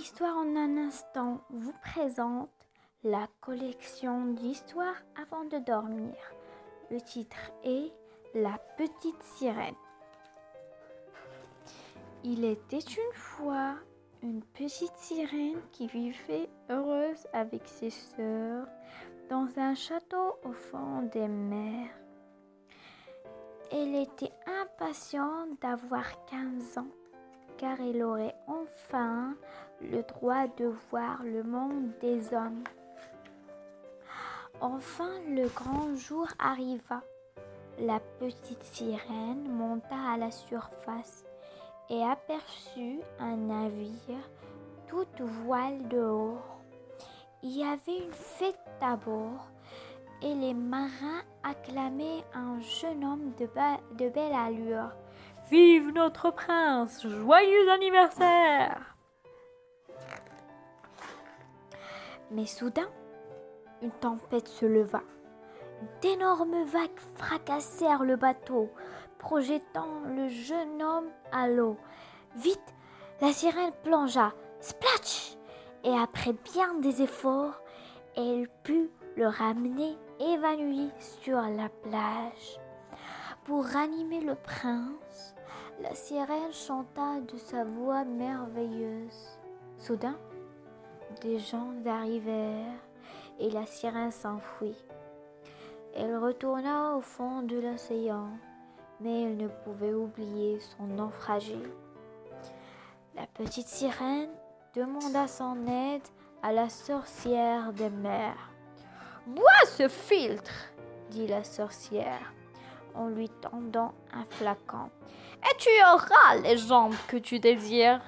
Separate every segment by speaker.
Speaker 1: L'histoire en un instant vous présente la collection d'histoires avant de dormir. Le titre est La petite sirène. Il était une fois une petite sirène qui vivait heureuse avec ses sœurs dans un château au fond des mers. Elle était impatiente d'avoir 15 ans car elle aurait enfin le droit de voir le monde des hommes. Enfin le grand jour arriva. La petite sirène monta à la surface et aperçut un navire toute voile dehors. Il y avait une fête à bord et les marins acclamaient un jeune homme de belle allure.
Speaker 2: Vive notre prince Joyeux anniversaire
Speaker 1: Mais soudain, une tempête se leva. D'énormes vagues fracassèrent le bateau, projetant le jeune homme à l'eau. Vite, la sirène plongea, splatch Et après bien des efforts, elle put le ramener évanoui sur la plage. Pour ranimer le prince, la sirène chanta de sa voix merveilleuse. Soudain, des gens arrivèrent et la sirène s'enfuit. Elle retourna au fond de l'océan, mais elle ne pouvait oublier son naufragé. La petite sirène demanda son aide à la sorcière des mers.
Speaker 2: Bois ce filtre, dit la sorcière
Speaker 1: en lui tendant un flacon.
Speaker 2: Et tu auras les jambes que tu désires?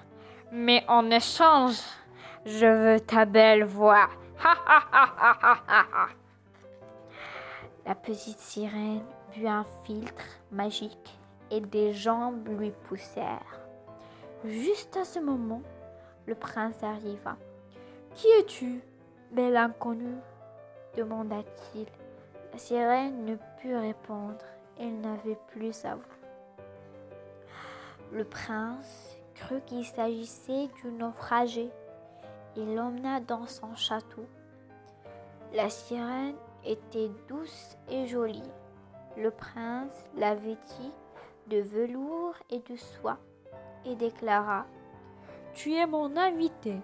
Speaker 2: Mais en échange, je veux ta belle voix.
Speaker 1: La petite sirène but un filtre magique et des jambes lui poussèrent. Juste à ce moment, le prince arriva. Qui es-tu, belle inconnue? demanda-t-il. La sirène ne put répondre elle n'avait plus sa voix. Le prince crut qu'il s'agissait d'une naufragé Il l'emmena dans son château. La sirène était douce et jolie. Le prince la vêtit de velours et de soie et déclara
Speaker 2: Tu es mon invité.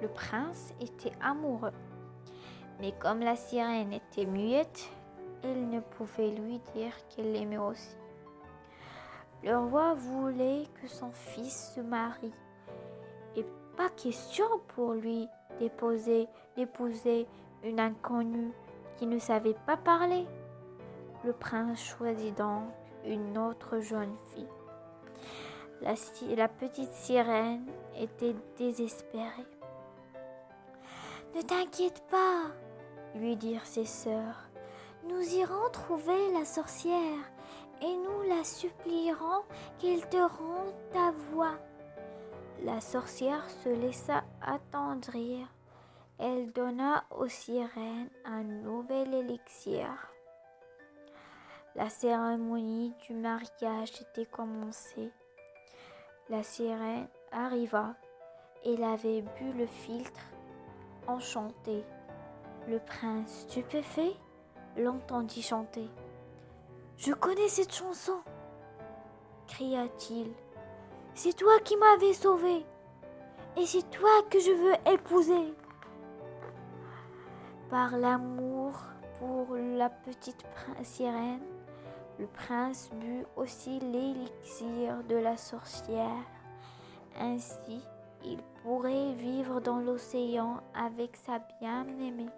Speaker 1: Le prince était amoureux, mais comme la sirène était muette, il ne pouvait lui dire qu'elle l'aimait aussi. Le roi voulait que son fils se marie, et pas question pour lui d'épouser, une inconnue qui ne savait pas parler. Le prince choisit donc une autre jeune fille. La, la petite sirène était désespérée. Ne t'inquiète pas, lui dirent ses sœurs. Nous irons trouver la sorcière et nous la supplierons qu'elle te rende ta voix. La sorcière se laissa attendrir. Elle donna aux sirènes un nouvel élixir. La cérémonie du mariage était commencée. La sirène arriva. Elle avait bu le filtre, enchanté. Le prince stupéfait l'entendit chanter. Je connais cette chanson, cria-t-il. C'est toi qui m'avais sauvé, et c'est toi que je veux épouser. Par l'amour pour la petite sirène, le prince but aussi l'élixir de la sorcière. Ainsi, il pourrait vivre dans l'océan avec sa bien-aimée.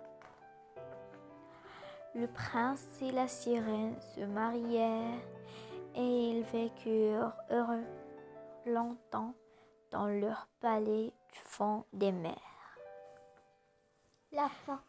Speaker 1: Le prince et la sirène se marièrent et ils vécurent heureux longtemps dans leur palais du fond des mers.
Speaker 3: La fin.